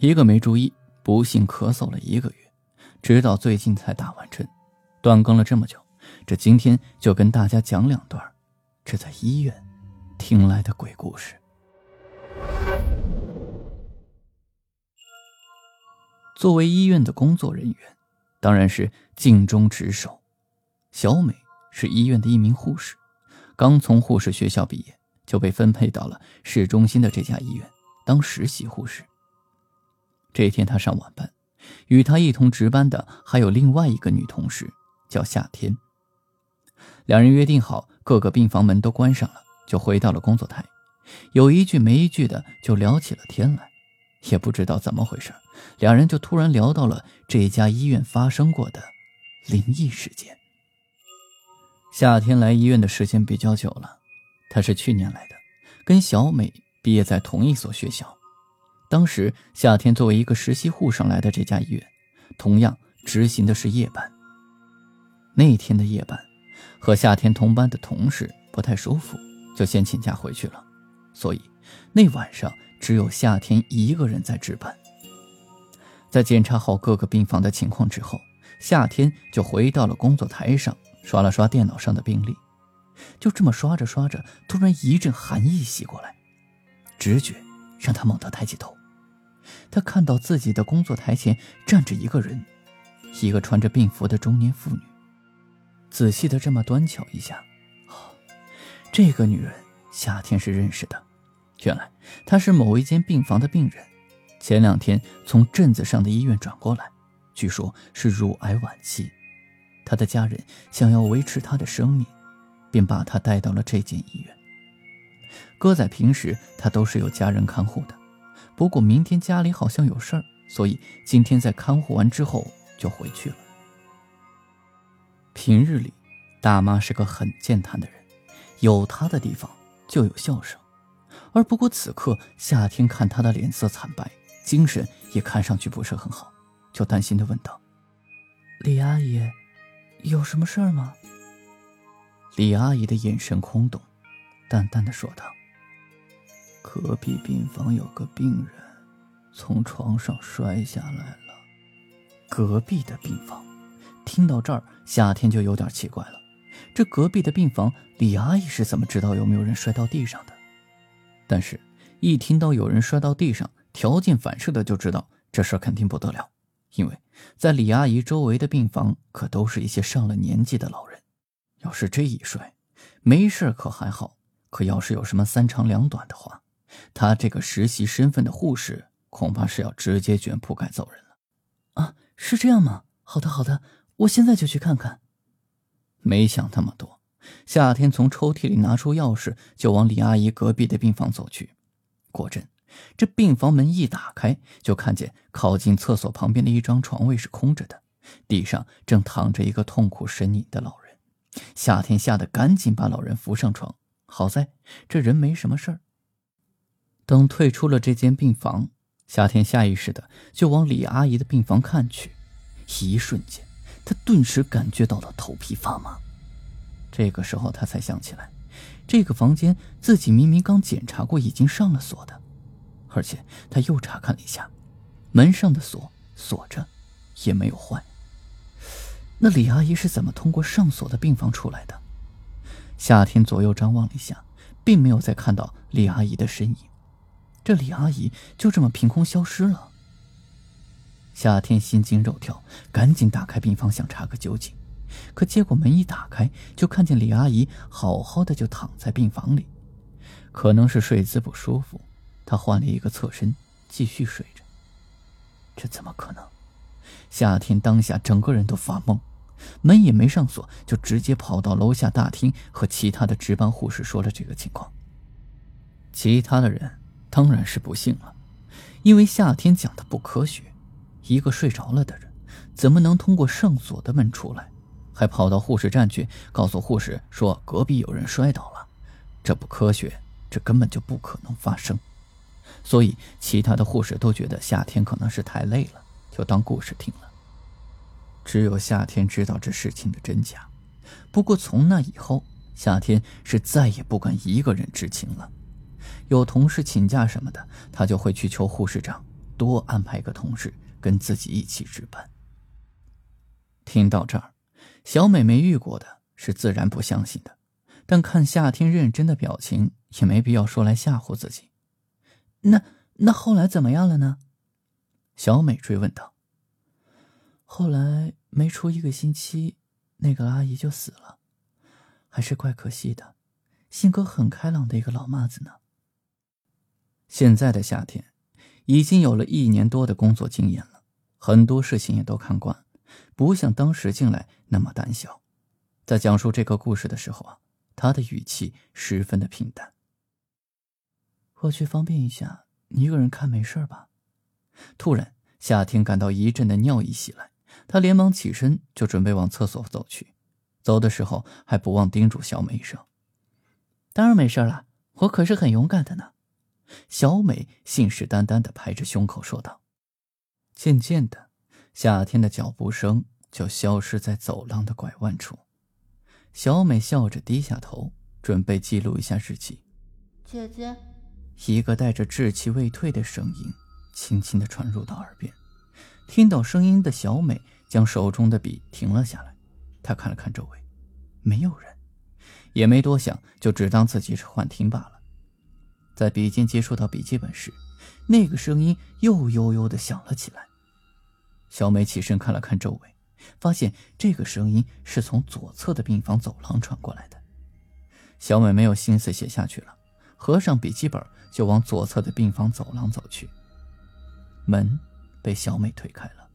一个没注意，不幸咳嗽了一个月，直到最近才打完针，断更了这么久，这今天就跟大家讲两段这在医院听来的鬼故事。作为医院的工作人员，当然是尽忠职守。小美是医院的一名护士，刚从护士学校毕业，就被分配到了市中心的这家医院当实习护士。这天，他上晚班，与他一同值班的还有另外一个女同事，叫夏天。两人约定好，各个病房门都关上了，就回到了工作台，有一句没一句的就聊起了天来。也不知道怎么回事，两人就突然聊到了这家医院发生过的灵异事件。夏天来医院的时间比较久了，他是去年来的，跟小美毕业在同一所学校。当时夏天作为一个实习护士来的这家医院，同样执行的是夜班。那天的夜班，和夏天同班的同事不太舒服，就先请假回去了。所以那晚上只有夏天一个人在值班。在检查好各个病房的情况之后，夏天就回到了工作台上，刷了刷电脑上的病历。就这么刷着刷着，突然一阵寒意袭过来，直觉让他猛地抬起头。他看到自己的工作台前站着一个人，一个穿着病服的中年妇女。仔细的这么端瞧一下，哦，这个女人夏天是认识的。原来她是某一间病房的病人，前两天从镇子上的医院转过来，据说是乳癌晚期。她的家人想要维持她的生命，便把她带到了这间医院。搁在平时，她都是有家人看护的。不过明天家里好像有事儿，所以今天在看护完之后就回去了。平日里，大妈是个很健谈的人，有她的地方就有笑声。而不过此刻夏天看她的脸色惨白，精神也看上去不是很好，就担心的问道：“李阿姨，有什么事儿吗？”李阿姨的眼神空洞，淡淡的说道。隔壁病房有个病人从床上摔下来了。隔壁的病房，听到这儿，夏天就有点奇怪了。这隔壁的病房，李阿姨是怎么知道有没有人摔到地上的？但是，一听到有人摔到地上，条件反射的就知道这事肯定不得了。因为在李阿姨周围的病房，可都是一些上了年纪的老人。要是这一摔，没事可还好；可要是有什么三长两短的话，他这个实习身份的护士，恐怕是要直接卷铺盖走人了。啊，是这样吗？好的，好的，我现在就去看看。没想那么多，夏天从抽屉里拿出钥匙，就往李阿姨隔壁的病房走去。果真，这病房门一打开，就看见靠近厕所旁边的一张床位是空着的，地上正躺着一个痛苦呻吟的老人。夏天吓得赶紧把老人扶上床，好在这人没什么事儿。等退出了这间病房，夏天下意识的就往李阿姨的病房看去，一瞬间，他顿时感觉到了头皮发麻。这个时候，他才想起来，这个房间自己明明刚检查过，已经上了锁的，而且他又查看了一下，门上的锁锁着，也没有坏。那李阿姨是怎么通过上锁的病房出来的？夏天左右张望了一下，并没有再看到李阿姨的身影。这李阿姨就这么凭空消失了。夏天心惊肉跳，赶紧打开病房想查个究竟，可结果门一打开，就看见李阿姨好好的就躺在病房里，可能是睡姿不舒服，她换了一个侧身继续睡着。这怎么可能？夏天当下整个人都发懵，门也没上锁，就直接跑到楼下大厅和其他的值班护士说了这个情况。其他的人。当然是不幸了，因为夏天讲的不科学。一个睡着了的人，怎么能通过上锁的门出来？还跑到护士站去告诉护士说隔壁有人摔倒了，这不科学，这根本就不可能发生。所以其他的护士都觉得夏天可能是太累了，就当故事听了。只有夏天知道这事情的真假。不过从那以后，夏天是再也不敢一个人执勤了。有同事请假什么的，他就会去求护士长多安排个同事跟自己一起值班。听到这儿。小美没遇过的是自然不相信的，但看夏天认真的表情，也没必要说来吓唬自己。那那后来怎么样了呢？小美追问道。后来没出一个星期，那个阿姨就死了，还是怪可惜的，性格很开朗的一个老妈子呢。现在的夏天，已经有了一年多的工作经验了，很多事情也都看惯。不像当时进来那么胆小，在讲述这个故事的时候啊，他的语气十分的平淡。我去方便一下，你一个人看没事吧？突然，夏天感到一阵的尿意袭来，他连忙起身就准备往厕所走去，走的时候还不忘叮嘱小美一声：“当然没事了，我可是很勇敢的呢。”小美信誓旦旦的拍着胸口说道。渐渐的。夏天的脚步声就消失在走廊的拐弯处，小美笑着低下头，准备记录一下日记。姐姐，一个带着稚气未退的声音轻轻地传入到耳边。听到声音的小美将手中的笔停了下来，她看了看周围，没有人，也没多想，就只当自己是幻听罢了。在笔尖接触到笔记本时，那个声音又悠悠地响了起来。小美起身看了看周围，发现这个声音是从左侧的病房走廊传过来的。小美没有心思写下去了，合上笔记本就往左侧的病房走廊走去。门被小美推开了，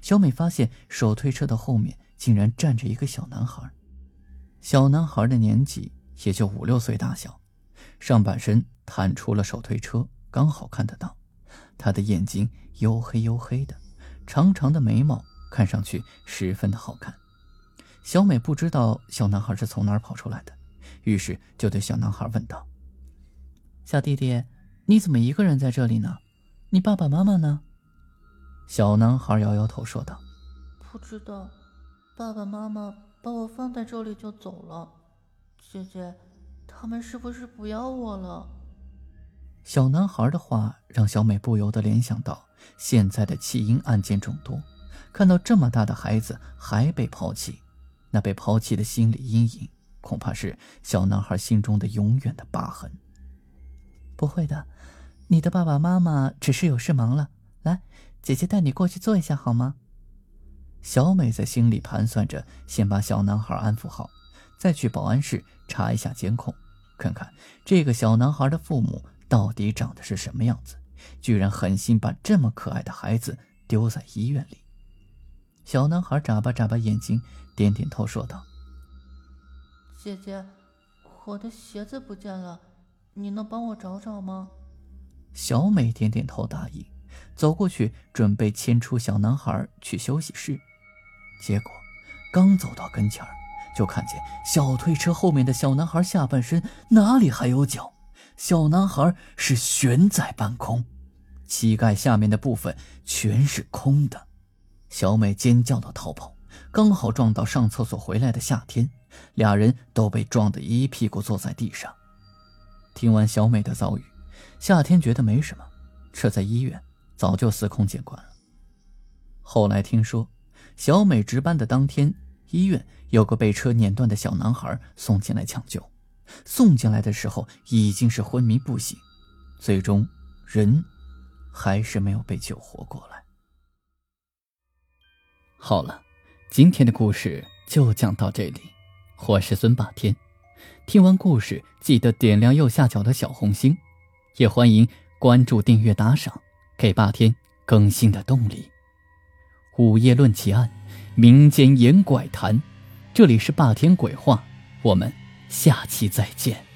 小美发现手推车的后面竟然站着一个小男孩。小男孩的年纪也就五六岁大小，上半身探出了手推车，刚好看得到。他的眼睛黝黑黝黑的。长长的眉毛看上去十分的好看，小美不知道小男孩是从哪儿跑出来的，于是就对小男孩问道：“小弟弟，你怎么一个人在这里呢？你爸爸妈妈呢？”小男孩摇摇头说道：“不知道，爸爸妈妈把我放在这里就走了。姐姐，他们是不是不要我了？”小男孩的话让小美不由得联想到。现在的弃婴案件众多，看到这么大的孩子还被抛弃，那被抛弃的心理阴影，恐怕是小男孩心中的永远的疤痕。不会的，你的爸爸妈妈只是有事忙了。来，姐姐带你过去坐一下好吗？小美在心里盘算着，先把小男孩安抚好，再去保安室查一下监控，看看这个小男孩的父母到底长得是什么样子。居然狠心把这么可爱的孩子丢在医院里。小男孩眨巴眨巴眼睛，点点头说道：“姐姐，我的鞋子不见了，你能帮我找找吗？”小美点点头答应，走过去准备牵出小男孩去休息室。结果刚走到跟前儿，就看见小推车后面的小男孩下半身哪里还有脚？小男孩是悬在半空。膝盖下面的部分全是空的，小美尖叫的逃跑，刚好撞到上厕所回来的夏天，俩人都被撞得一屁股坐在地上。听完小美的遭遇，夏天觉得没什么，这在医院早就司空见惯了。后来听说，小美值班的当天，医院有个被车碾断的小男孩送进来抢救，送进来的时候已经是昏迷不醒，最终人。还是没有被救活过来。好了，今天的故事就讲到这里。我是孙霸天，听完故事记得点亮右下角的小红心，也欢迎关注、订阅、打赏，给霸天更新的动力。午夜论奇案，民间言怪谈，这里是霸天鬼话，我们下期再见。